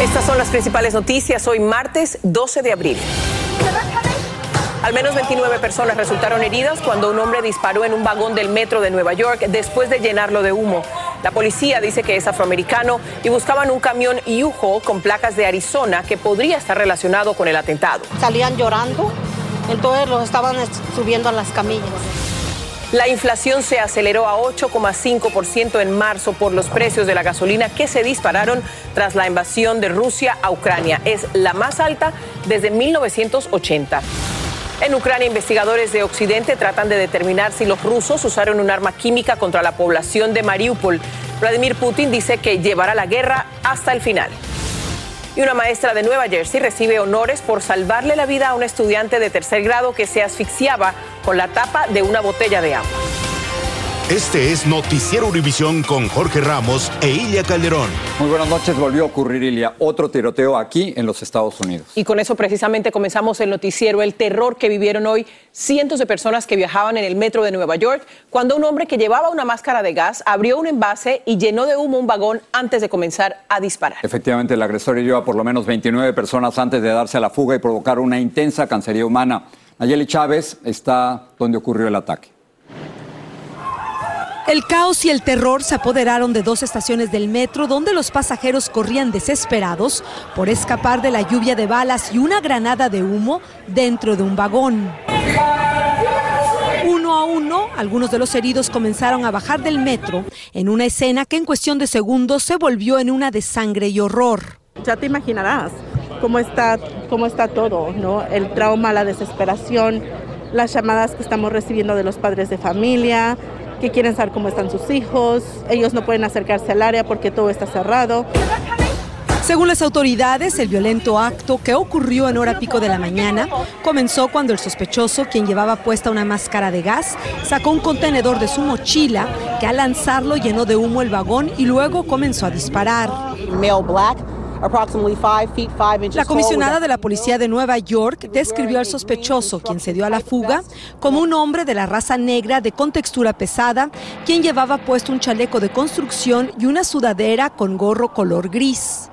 Estas son las principales noticias hoy martes 12 de abril. Al menos 29 personas resultaron heridas cuando un hombre disparó en un vagón del metro de Nueva York después de llenarlo de humo. La policía dice que es afroamericano y buscaban un camión U-Haul con placas de Arizona que podría estar relacionado con el atentado. Salían llorando, entonces los estaban subiendo a las camillas. La inflación se aceleró a 8,5% en marzo por los precios de la gasolina que se dispararon tras la invasión de Rusia a Ucrania. Es la más alta desde 1980. En Ucrania, investigadores de Occidente tratan de determinar si los rusos usaron un arma química contra la población de Mariupol. Vladimir Putin dice que llevará la guerra hasta el final. Y una maestra de Nueva Jersey recibe honores por salvarle la vida a un estudiante de tercer grado que se asfixiaba con la tapa de una botella de agua. Este es Noticiero Univisión con Jorge Ramos e Ilia Calderón. Muy buenas noches, volvió a ocurrir, Ilia, otro tiroteo aquí en los Estados Unidos. Y con eso precisamente comenzamos el noticiero, el terror que vivieron hoy cientos de personas que viajaban en el metro de Nueva York cuando un hombre que llevaba una máscara de gas abrió un envase y llenó de humo un vagón antes de comenzar a disparar. Efectivamente, el agresor hirió a por lo menos 29 personas antes de darse a la fuga y provocar una intensa cancería humana. Nayeli Chávez está donde ocurrió el ataque. El caos y el terror se apoderaron de dos estaciones del metro donde los pasajeros corrían desesperados por escapar de la lluvia de balas y una granada de humo dentro de un vagón. Uno a uno, algunos de los heridos comenzaron a bajar del metro en una escena que en cuestión de segundos se volvió en una de sangre y horror. Ya te imaginarás cómo está, cómo está todo, ¿no? El trauma, la desesperación, las llamadas que estamos recibiendo de los padres de familia, que quieren saber cómo están sus hijos, ellos no pueden acercarse al área porque todo está cerrado. Según las autoridades, el violento acto que ocurrió en hora pico de la mañana comenzó cuando el sospechoso, quien llevaba puesta una máscara de gas, sacó un contenedor de su mochila que al lanzarlo llenó de humo el vagón y luego comenzó a disparar. La comisionada de la policía de Nueva York describió al sospechoso, quien se dio a la fuga, como un hombre de la raza negra de contextura pesada, quien llevaba puesto un chaleco de construcción y una sudadera con gorro color gris.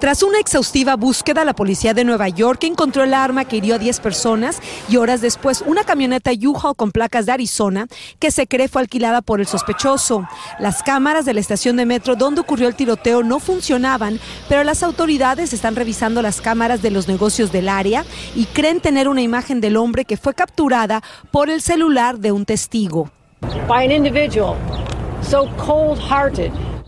Tras una exhaustiva búsqueda, la policía de Nueva York encontró el arma que hirió a 10 personas y horas después una camioneta U-Haul con placas de Arizona que se cree fue alquilada por el sospechoso. Las cámaras de la estación de metro donde ocurrió el tiroteo no funcionaban, pero las autoridades están revisando las cámaras de los negocios del área y creen tener una imagen del hombre que fue capturada por el celular de un testigo.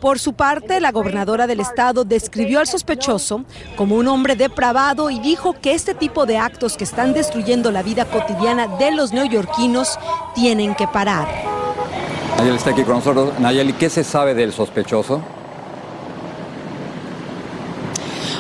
Por su parte, la gobernadora del estado describió al sospechoso como un hombre depravado y dijo que este tipo de actos que están destruyendo la vida cotidiana de los neoyorquinos tienen que parar. Nayeli está aquí con nosotros. Nayeli, ¿qué se sabe del sospechoso?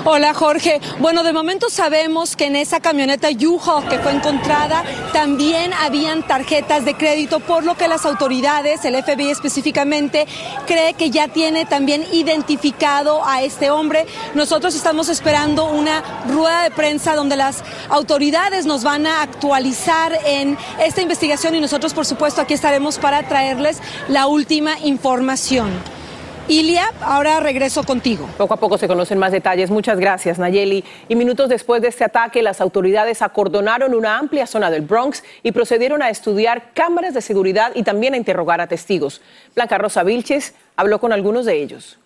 Hola Jorge. Bueno, de momento sabemos que en esa camioneta U-Haul que fue encontrada también habían tarjetas de crédito, por lo que las autoridades, el FBI específicamente, cree que ya tiene también identificado a este hombre. Nosotros estamos esperando una rueda de prensa donde las autoridades nos van a actualizar en esta investigación y nosotros, por supuesto, aquí estaremos para traerles la última información. Ilia, ahora regreso contigo. Poco a poco se conocen más detalles. Muchas gracias, Nayeli. Y minutos después de este ataque, las autoridades acordonaron una amplia zona del Bronx y procedieron a estudiar cámaras de seguridad y también a interrogar a testigos. Blanca Rosa Vilches habló con algunos de ellos.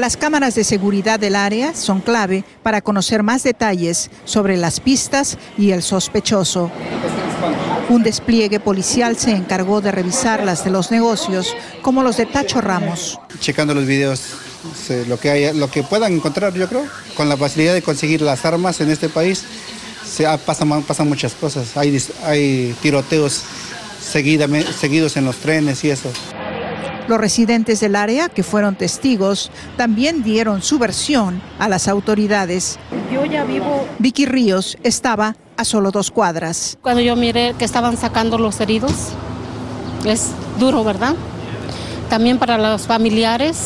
Las cámaras de seguridad del área son clave para conocer más detalles sobre las pistas y el sospechoso. Un despliegue policial se encargó de revisar las de los negocios, como los de Tacho Ramos. Checando los videos, lo que, hay, lo que puedan encontrar, yo creo, con la facilidad de conseguir las armas en este país, se pasan, muchas cosas. Hay tiroteos seguidos en los trenes y eso. Los residentes del área, que fueron testigos, también dieron su versión a las autoridades. Yo ya vivo. Vicky Ríos estaba a solo dos cuadras. Cuando yo miré que estaban sacando los heridos, es duro, ¿verdad? También para los familiares,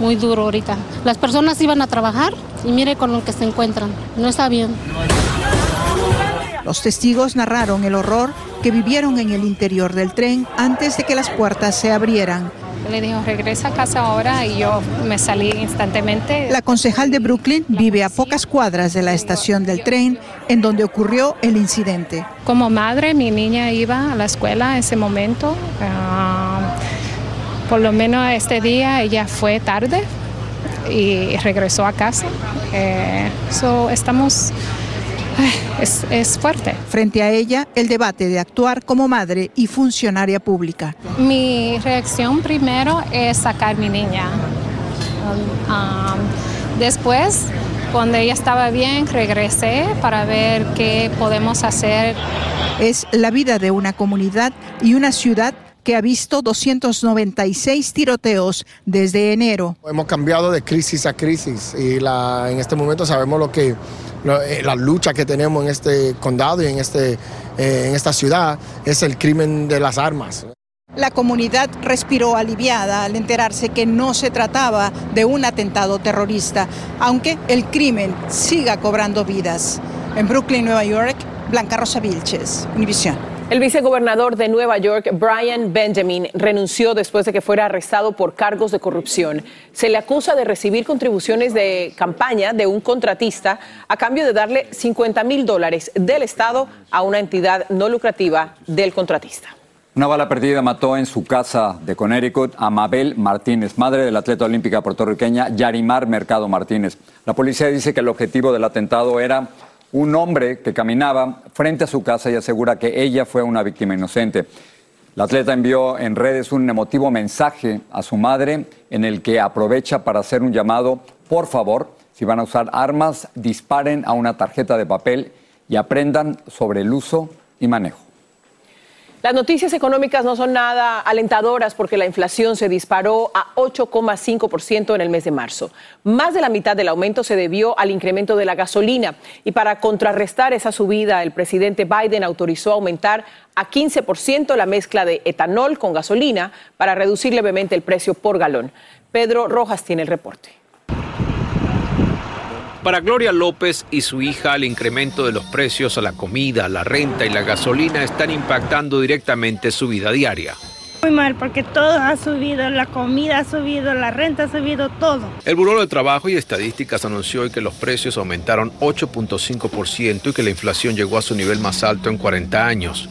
muy duro ahorita. Las personas iban a trabajar y mire con lo que se encuentran. No está bien. Los testigos narraron el horror que vivieron en el interior del tren antes de que las puertas se abrieran. Le dijo, regresa a casa ahora y yo me salí instantáneamente. La concejal de Brooklyn vive a pocas cuadras de la estación del tren en donde ocurrió el incidente. Como madre, mi niña iba a la escuela en ese momento. Ah, por lo menos este día ella fue tarde y regresó a casa. Eh, estamos es, fuerte. Frente a ella, el debate de actuar como madre y funcionaria pública. Mi reacción primero es sacar a mi niña. Um, um, después, cuando ella estaba bien, regresé para ver qué podemos hacer. Es la vida de una comunidad y una ciudad que ha visto 296 tiroteos desde enero. Hemos cambiado de crisis a crisis y la, en este momento sabemos lo que la lucha que tenemos en este condado y en, este, eh, en esta ciudad es el crimen de las armas. La comunidad respiró aliviada al enterarse que no se trataba de un atentado terrorista, aunque el crimen siga cobrando vidas. En Brooklyn, Nueva York, Blanca Rosa Vilches, Univisión. El vicegobernador de Nueva York, Brian Benjamin, renunció después de que fuera arrestado por cargos de corrupción. Se le acusa de recibir contribuciones de campaña de un contratista a cambio de darle 50 mil dólares del Estado a una entidad no lucrativa del contratista. Una bala perdida mató en su casa de Connecticut a Mabel Martínez, madre del atleta olímpica puertorriqueña Yarimar Mercado Martínez. La policía dice que el objetivo del atentado era un hombre que caminaba frente a su casa y asegura que ella fue una víctima inocente. La atleta envió en redes un emotivo mensaje a su madre en el que aprovecha para hacer un llamado, por favor, si van a usar armas, disparen a una tarjeta de papel y aprendan sobre el uso y manejo. Las noticias económicas no son nada alentadoras porque la inflación se disparó a 8,5% en el mes de marzo. Más de la mitad del aumento se debió al incremento de la gasolina y para contrarrestar esa subida, el presidente Biden autorizó aumentar a 15% la mezcla de etanol con gasolina para reducir levemente el precio por galón. Pedro Rojas tiene el reporte. Para Gloria López y su hija, el incremento de los precios a la comida, la renta y la gasolina están impactando directamente su vida diaria. Muy mal, porque todo ha subido, la comida ha subido, la renta ha subido, todo. El Buró de Trabajo y Estadísticas anunció hoy que los precios aumentaron 8.5% y que la inflación llegó a su nivel más alto en 40 años.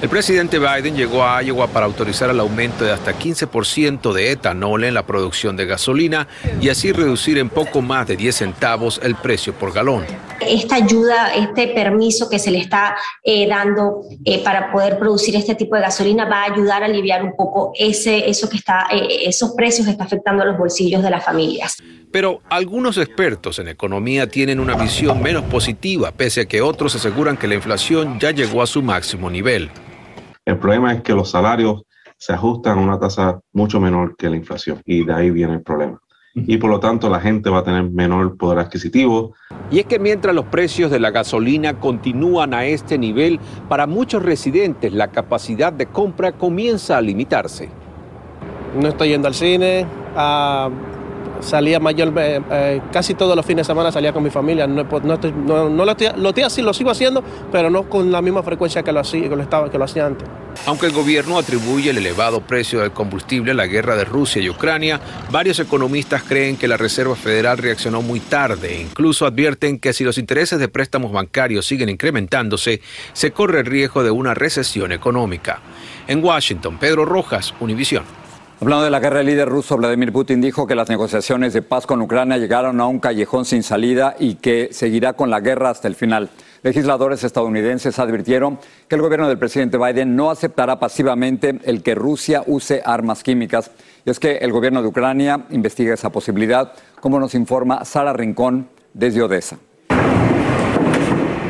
El presidente Biden llegó a Iowa para autorizar el aumento de hasta 15% de etanol en la producción de gasolina y así reducir en poco más de 10 centavos el precio por galón. Esta ayuda, este permiso que se le está eh, dando eh, para poder producir este tipo de gasolina va a ayudar a aliviar un poco ese, eso que está, eh, esos precios que está afectando a los bolsillos de las familias. Pero algunos expertos en economía tienen una visión menos positiva, pese a que otros aseguran que la inflación ya llegó a su máximo nivel. El problema es que los salarios se ajustan a una tasa mucho menor que la inflación y de ahí viene el problema y por lo tanto la gente va a tener menor poder adquisitivo. Y es que mientras los precios de la gasolina continúan a este nivel, para muchos residentes la capacidad de compra comienza a limitarse. No estoy yendo al cine, a salía mayor, eh, eh, casi todos los fines de semana salía con mi familia. No, no, lo, estoy, así, lo sigo haciendo, pero no con la misma frecuencia que lo, hacía, que lo, estaba, que lo hacía antes. Aunque el gobierno atribuye el elevado precio del combustible a la guerra de Rusia y Ucrania, varios economistas creen que la Reserva Federal reaccionó muy tarde e incluso advierten que si los intereses de préstamos bancarios siguen incrementándose, se corre el riesgo de una recesión económica. En Washington, Pedro Rojas, Univisión. Hablando de la guerra, el líder ruso Vladimir Putin dijo que las negociaciones de paz con Ucrania llegaron a un callejón sin salida y que seguirá con la guerra hasta el final. Legisladores estadounidenses advirtieron que el gobierno del presidente Biden no aceptará pasivamente el que Rusia use armas químicas. Y es que el gobierno de Ucrania investiga esa posibilidad, como nos informa Sara Rincón desde Odessa.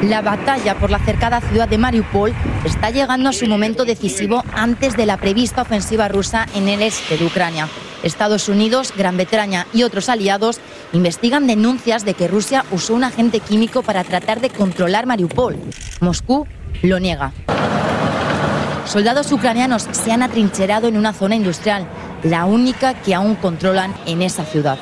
La batalla por la cercada ciudad de Mariupol está llegando a su momento decisivo antes de la prevista ofensiva rusa en el este de Ucrania. Estados Unidos, Gran Bretaña y otros aliados investigan denuncias de que Rusia usó un agente químico para tratar de controlar Mariupol. Moscú lo niega. Soldados ucranianos se han atrincherado en una zona industrial, la única que aún controlan en esa ciudad.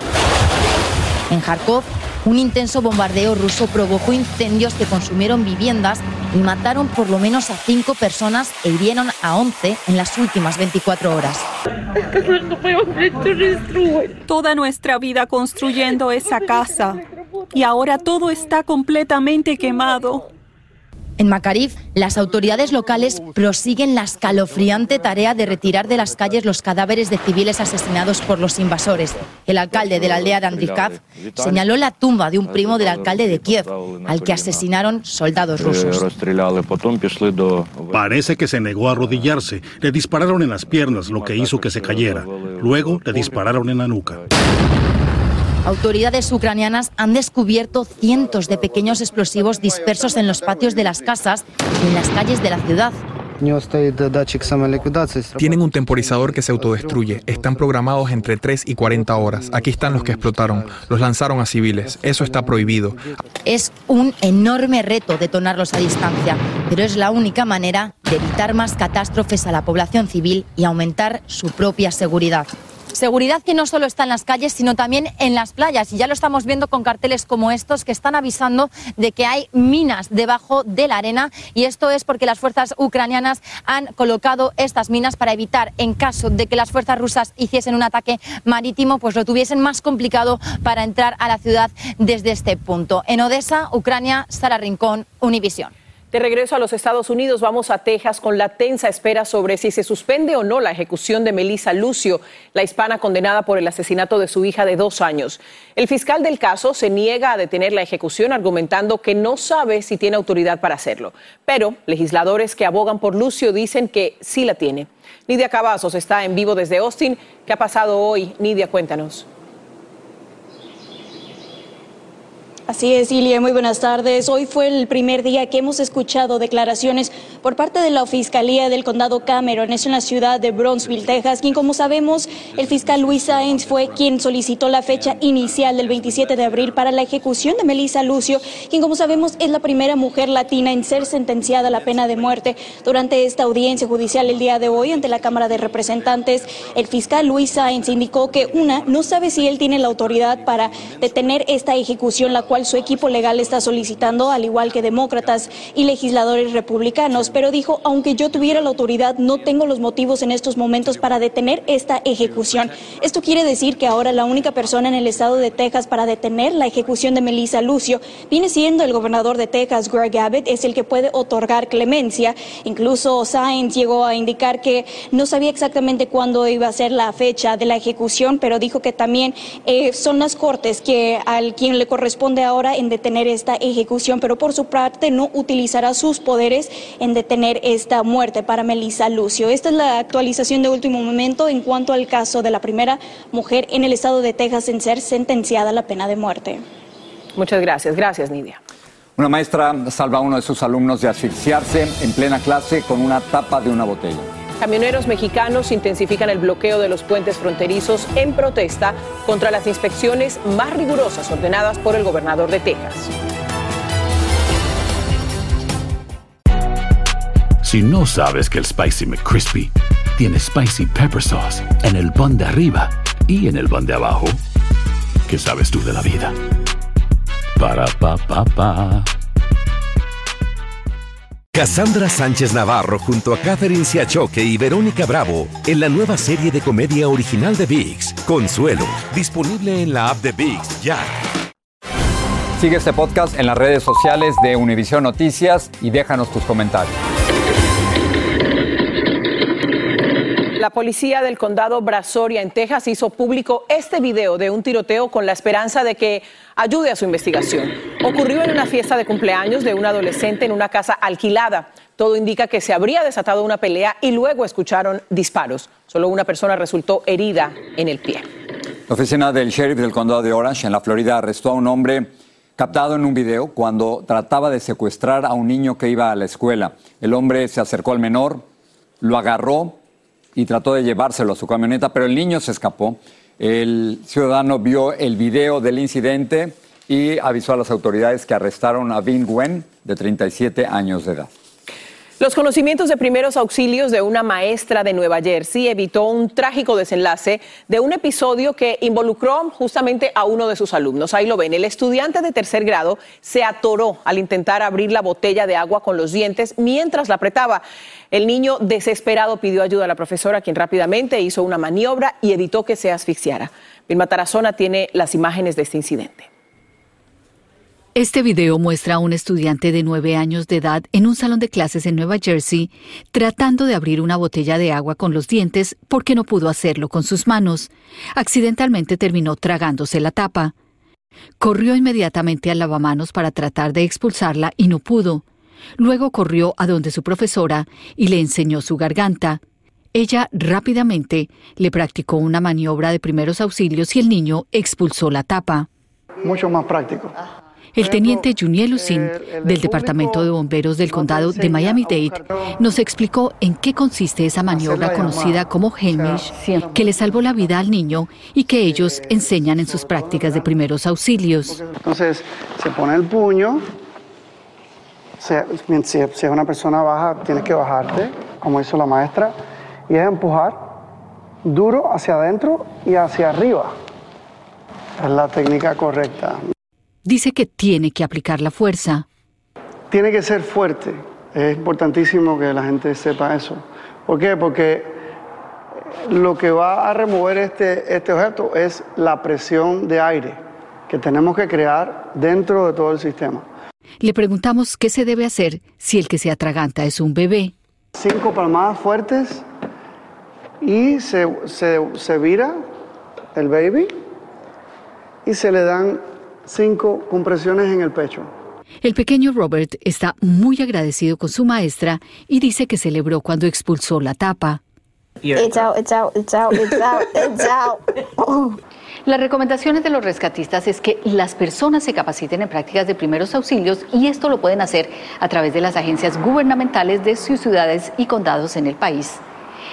En Kharkov, un intenso bombardeo ruso provocó incendios que consumieron viviendas y mataron por lo menos a cinco personas e hirieron a 11 en las últimas 24 horas. Toda nuestra vida construyendo esa casa y ahora todo está completamente quemado. En Makarif, las autoridades locales prosiguen la escalofriante tarea de retirar de las calles los cadáveres de civiles asesinados por los invasores. El alcalde de la aldea de Andrikav señaló la tumba de un primo del alcalde de Kiev, al que asesinaron soldados rusos. Parece que se negó a arrodillarse. Le dispararon en las piernas, lo que hizo que se cayera. Luego le dispararon en la nuca. Autoridades ucranianas han descubierto cientos de pequeños explosivos dispersos en los patios de las casas y en las calles de la ciudad. Tienen un temporizador que se autodestruye. Están programados entre 3 y 40 horas. Aquí están los que explotaron. Los lanzaron a civiles. Eso está prohibido. Es un enorme reto detonarlos a distancia, pero es la única manera de evitar más catástrofes a la población civil y aumentar su propia seguridad. Seguridad que no solo está en las calles, sino también en las playas. Y ya lo estamos viendo con carteles como estos que están avisando de que hay minas debajo de la arena. Y esto es porque las fuerzas ucranianas han colocado estas minas para evitar, en caso de que las fuerzas rusas hiciesen un ataque marítimo, pues lo tuviesen más complicado para entrar a la ciudad desde este punto. En Odessa, Ucrania, Sara Rincón, Univisión. De regreso a los Estados Unidos, vamos a Texas con la tensa espera sobre si se suspende o no la ejecución de Melissa Lucio, la hispana condenada por el asesinato de su hija de dos años. El fiscal del caso se niega a detener la ejecución, argumentando que no sabe si tiene autoridad para hacerlo. Pero legisladores que abogan por Lucio dicen que sí la tiene. Nidia Cavazos está en vivo desde Austin. ¿Qué ha pasado hoy? Nidia, cuéntanos. Así es, Ilia, muy buenas tardes. Hoy fue el primer día que hemos escuchado declaraciones por parte de la Fiscalía del Condado Cameron, eso en la ciudad de Brownsville, Texas, quien como sabemos, el fiscal Luis Sainz fue quien solicitó la fecha inicial del 27 de abril para la ejecución de Melissa Lucio, quien como sabemos es la primera mujer latina en ser sentenciada a la pena de muerte. Durante esta audiencia judicial el día de hoy ante la Cámara de Representantes, el fiscal Luis Sainz indicó que una, no sabe si él tiene la autoridad para detener esta ejecución, la cual su equipo legal está solicitando, al igual que demócratas y legisladores republicanos, pero dijo, aunque yo tuviera la autoridad, no tengo los motivos en estos momentos para detener esta ejecución. Esto quiere decir que ahora la única persona en el estado de Texas para detener la ejecución de Melissa Lucio viene siendo el gobernador de Texas, Greg Abbott, es el que puede otorgar clemencia. Incluso Sainz llegó a indicar que no sabía exactamente cuándo iba a ser la fecha de la ejecución, pero dijo que también eh, son las cortes que al quien le corresponde ahora en detener esta ejecución, pero por su parte no utilizará sus poderes en detener esta muerte para Melissa Lucio. Esta es la actualización de último momento en cuanto al caso de la primera mujer en el estado de Texas en ser sentenciada a la pena de muerte. Muchas gracias. Gracias, Nidia. Una maestra salva a uno de sus alumnos de asfixiarse en plena clase con una tapa de una botella. Camioneros mexicanos intensifican el bloqueo de los puentes fronterizos en protesta contra las inspecciones más rigurosas ordenadas por el gobernador de Texas. Si no sabes que el Spicy McCrispy tiene Spicy Pepper Sauce en el pan de arriba y en el pan de abajo, ¿qué sabes tú de la vida? Para, pa, pa, pa. Cassandra Sánchez Navarro junto a Catherine Siachoque y Verónica Bravo en la nueva serie de comedia original de VIX, Consuelo, disponible en la app de VIX ya. Sigue este podcast en las redes sociales de Univision Noticias y déjanos tus comentarios. La policía del condado Brazoria en Texas hizo público este video de un tiroteo con la esperanza de que ayude a su investigación. Ocurrió en una fiesta de cumpleaños de un adolescente en una casa alquilada. Todo indica que se habría desatado una pelea y luego escucharon disparos. Solo una persona resultó herida en el pie. La oficina del sheriff del condado de Orange en la Florida arrestó a un hombre captado en un video cuando trataba de secuestrar a un niño que iba a la escuela. El hombre se acercó al menor, lo agarró y trató de llevárselo a su camioneta, pero el niño se escapó. El ciudadano vio el video del incidente y avisó a las autoridades que arrestaron a Vin Gwen, de 37 años de edad. Los conocimientos de primeros auxilios de una maestra de Nueva Jersey evitó un trágico desenlace de un episodio que involucró justamente a uno de sus alumnos. Ahí lo ven, el estudiante de tercer grado se atoró al intentar abrir la botella de agua con los dientes mientras la apretaba. El niño desesperado pidió ayuda a la profesora, quien rápidamente hizo una maniobra y evitó que se asfixiara. Vilma Tarazona tiene las imágenes de este incidente. Este video muestra a un estudiante de nueve años de edad en un salón de clases en Nueva Jersey tratando de abrir una botella de agua con los dientes porque no pudo hacerlo con sus manos. Accidentalmente terminó tragándose la tapa. Corrió inmediatamente al lavamanos para tratar de expulsarla y no pudo. Luego corrió a donde su profesora y le enseñó su garganta. Ella rápidamente le practicó una maniobra de primeros auxilios y el niño expulsó la tapa. Mucho más práctico. El teniente Juniel Lucin, del Departamento de Bomberos del Condado de Miami-Dade, nos explicó en qué consiste esa maniobra conocida como Hamish, que le salvó la vida al niño y que ellos enseñan en sus prácticas de primeros auxilios. Entonces, se pone el puño, si es una persona baja, tienes que bajarte, como hizo la maestra, y es empujar duro hacia adentro y hacia arriba. Es la técnica correcta dice que tiene que aplicar la fuerza. Tiene que ser fuerte. Es importantísimo que la gente sepa eso. ¿Por qué? Porque lo que va a remover este, este objeto es la presión de aire que tenemos que crear dentro de todo el sistema. Le preguntamos qué se debe hacer si el que se atraganta es un bebé. Cinco palmadas fuertes y se, se, se vira el baby y se le dan cinco compresiones en el pecho. El pequeño Robert está muy agradecido con su maestra y dice que celebró cuando expulsó la tapa. Las recomendaciones de los rescatistas es que las personas se capaciten en prácticas de primeros auxilios y esto lo pueden hacer a través de las agencias gubernamentales de sus ciudades y condados en el país.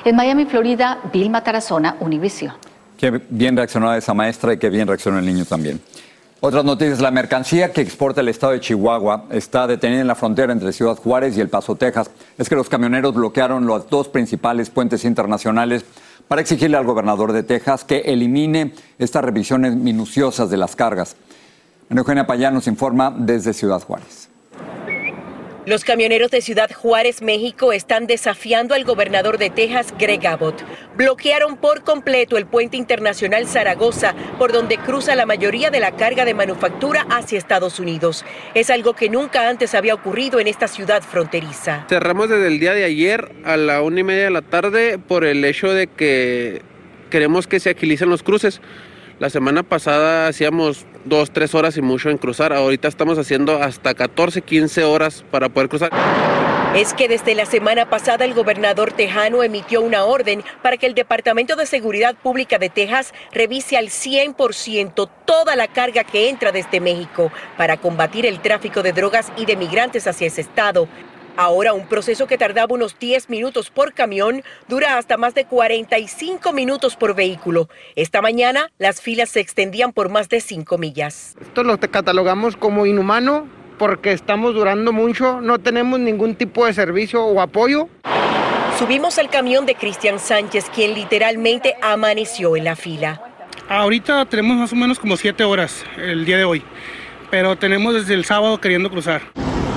En Miami, Florida, Vilma Tarazona, Univision. Qué bien reaccionó esa maestra y qué bien reaccionó el niño también. Otras noticias, la mercancía que exporta el estado de Chihuahua está detenida en la frontera entre Ciudad Juárez y El Paso, Texas. Es que los camioneros bloquearon los dos principales puentes internacionales para exigirle al gobernador de Texas que elimine estas revisiones minuciosas de las cargas. Eugenia Payán nos informa desde Ciudad Juárez. Los camioneros de Ciudad Juárez, México, están desafiando al gobernador de Texas, Greg Abbott. Bloquearon por completo el puente internacional Zaragoza, por donde cruza la mayoría de la carga de manufactura hacia Estados Unidos. Es algo que nunca antes había ocurrido en esta ciudad fronteriza. Cerramos desde el día de ayer a la una y media de la tarde por el hecho de que queremos que se agilicen los cruces. La semana pasada hacíamos dos, tres horas y mucho en cruzar. Ahorita estamos haciendo hasta 14, 15 horas para poder cruzar. Es que desde la semana pasada el gobernador tejano emitió una orden para que el Departamento de Seguridad Pública de Texas revise al 100% toda la carga que entra desde México para combatir el tráfico de drogas y de migrantes hacia ese estado. Ahora un proceso que tardaba unos 10 minutos por camión dura hasta más de 45 minutos por vehículo. Esta mañana las filas se extendían por más de 5 millas. Esto lo catalogamos como inhumano porque estamos durando mucho, no tenemos ningún tipo de servicio o apoyo. Subimos al camión de Cristian Sánchez, quien literalmente amaneció en la fila. Ahorita tenemos más o menos como 7 horas el día de hoy, pero tenemos desde el sábado queriendo cruzar.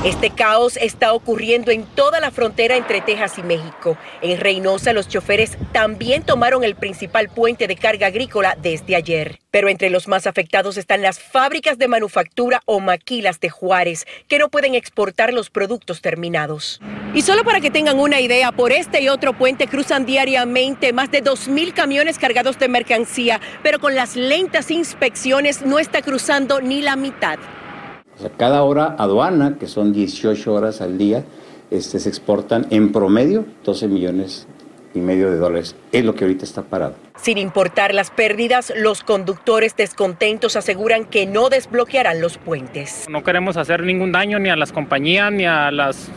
Este caos está ocurriendo en toda la frontera entre Texas y México. En Reynosa los choferes también tomaron el principal puente de carga agrícola desde ayer. Pero entre los más afectados están las fábricas de manufactura o maquilas de Juárez, que no pueden exportar los productos terminados. Y solo para que tengan una idea, por este y otro puente cruzan diariamente más de 2.000 camiones cargados de mercancía, pero con las lentas inspecciones no está cruzando ni la mitad. O sea, cada hora aduana, que son 18 horas al día, este, se exportan en promedio 12 millones y medio de dólares. Es lo que ahorita está parado. Sin importar las pérdidas, los conductores descontentos aseguran que no desbloquearán los puentes. No queremos hacer ningún daño ni a las compañías, ni a las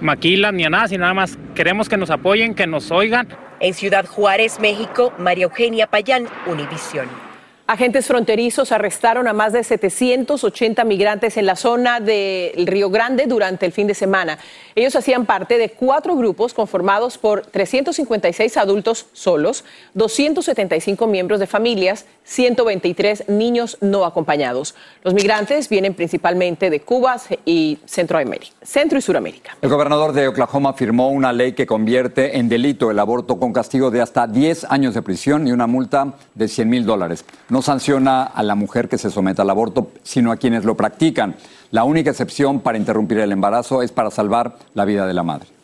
maquilas, ni a nada, sino nada más queremos que nos apoyen, que nos oigan. En Ciudad Juárez, México, María Eugenia Payán, Univisión. Agentes fronterizos arrestaron a más de 780 migrantes en la zona del Río Grande durante el fin de semana. Ellos hacían parte de cuatro grupos conformados por 356 adultos solos, 275 miembros de familias, 123 niños no acompañados. Los migrantes vienen principalmente de Cuba y Centroamérica, Centro y Suramérica. El gobernador de Oklahoma firmó una ley que convierte en delito el aborto con castigo de hasta 10 años de prisión y una multa de 100 mil dólares no sanciona a la mujer que se someta al aborto, sino a quienes lo practican. La única excepción para interrumpir el embarazo es para salvar la vida de la madre.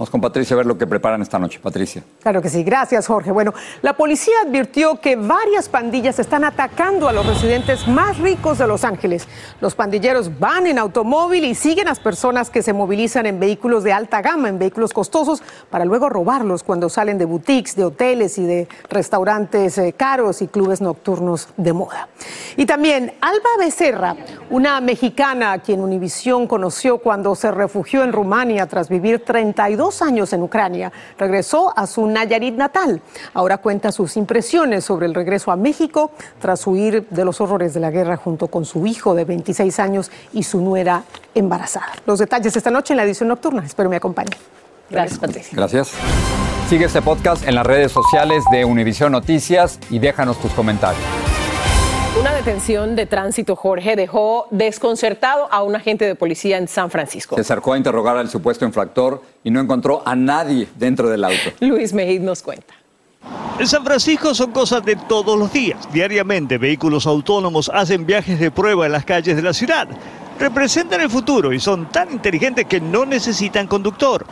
Vamos con Patricia a ver lo que preparan esta noche. Patricia. Claro que sí. Gracias, Jorge. Bueno, la policía advirtió que varias pandillas están atacando a los residentes más ricos de Los Ángeles. Los pandilleros van en automóvil y siguen a las personas que se movilizan en vehículos de alta gama, en vehículos costosos, para luego robarlos cuando salen de boutiques, de hoteles y de restaurantes eh, caros y clubes nocturnos de moda. Y también Alba Becerra, una mexicana a quien Univisión conoció cuando se refugió en Rumania tras vivir 32 años en Ucrania, regresó a su Nayarit natal. Ahora cuenta sus impresiones sobre el regreso a México tras huir de los horrores de la guerra junto con su hijo de 26 años y su nuera embarazada. Los detalles esta noche en la edición nocturna. Espero me acompañen. Gracias, Patricia. Gracias. Sigue este podcast en las redes sociales de Univision Noticias y déjanos tus comentarios. Una detención de tránsito, Jorge, dejó desconcertado a un agente de policía en San Francisco. Se acercó a interrogar al supuesto infractor y no encontró a nadie dentro del auto. Luis Mejid nos cuenta. En San Francisco son cosas de todos los días. Diariamente vehículos autónomos hacen viajes de prueba en las calles de la ciudad. Representan el futuro y son tan inteligentes que no necesitan conductor.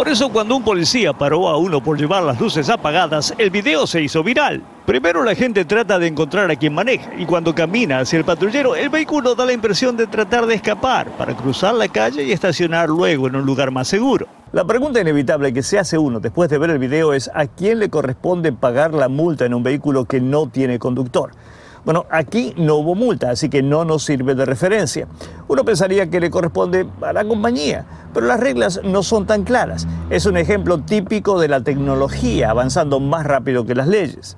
Por eso cuando un policía paró a uno por llevar las luces apagadas, el video se hizo viral. Primero la gente trata de encontrar a quien maneja y cuando camina hacia el patrullero, el vehículo da la impresión de tratar de escapar para cruzar la calle y estacionar luego en un lugar más seguro. La pregunta inevitable que se hace uno después de ver el video es a quién le corresponde pagar la multa en un vehículo que no tiene conductor. Bueno, aquí no hubo multa, así que no nos sirve de referencia. Uno pensaría que le corresponde a la compañía, pero las reglas no son tan claras. Es un ejemplo típico de la tecnología avanzando más rápido que las leyes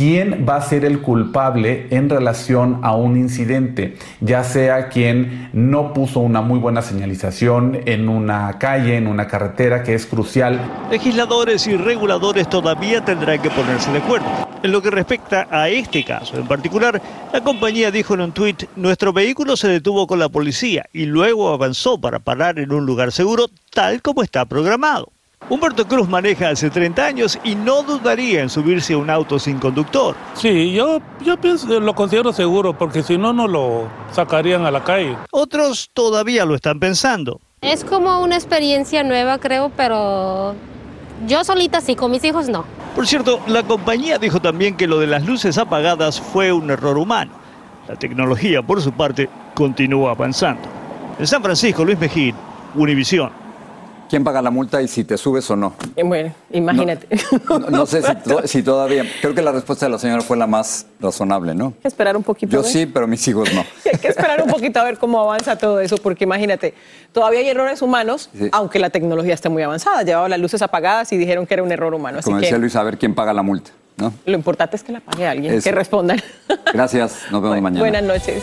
quién va a ser el culpable en relación a un incidente, ya sea quien no puso una muy buena señalización en una calle, en una carretera, que es crucial. Legisladores y reguladores todavía tendrán que ponerse de acuerdo. En lo que respecta a este caso en particular, la compañía dijo en un tuit, nuestro vehículo se detuvo con la policía y luego avanzó para parar en un lugar seguro tal como está programado. Humberto Cruz maneja hace 30 años y no dudaría en subirse a un auto sin conductor. Sí, yo, yo pienso, lo considero seguro porque si no, no lo sacarían a la calle. Otros todavía lo están pensando. Es como una experiencia nueva, creo, pero yo solita sí, con mis hijos no. Por cierto, la compañía dijo también que lo de las luces apagadas fue un error humano. La tecnología, por su parte, continúa avanzando. En San Francisco, Luis Mejía, Univisión quién paga la multa y si te subes o no. Eh, bueno, imagínate. No, sé si, todavía. Creo que la respuesta de la señora fue la más razonable, ¿no? Hay que esperar un poquito. Yo sí, pero mis hijos no. hay que esperar un poquito a ver cómo avanza todo eso, porque imagínate, todavía hay errores humanos, aunque la tecnología esté muy avanzada. Llevaban las luces apagadas y dijeron que era un error humano. Como decía Luis, a ver quién paga la multa. ¿no? Lo importante es que la pague alguien, que respondan. Gracias, nos vemos mañana. Buenas noches.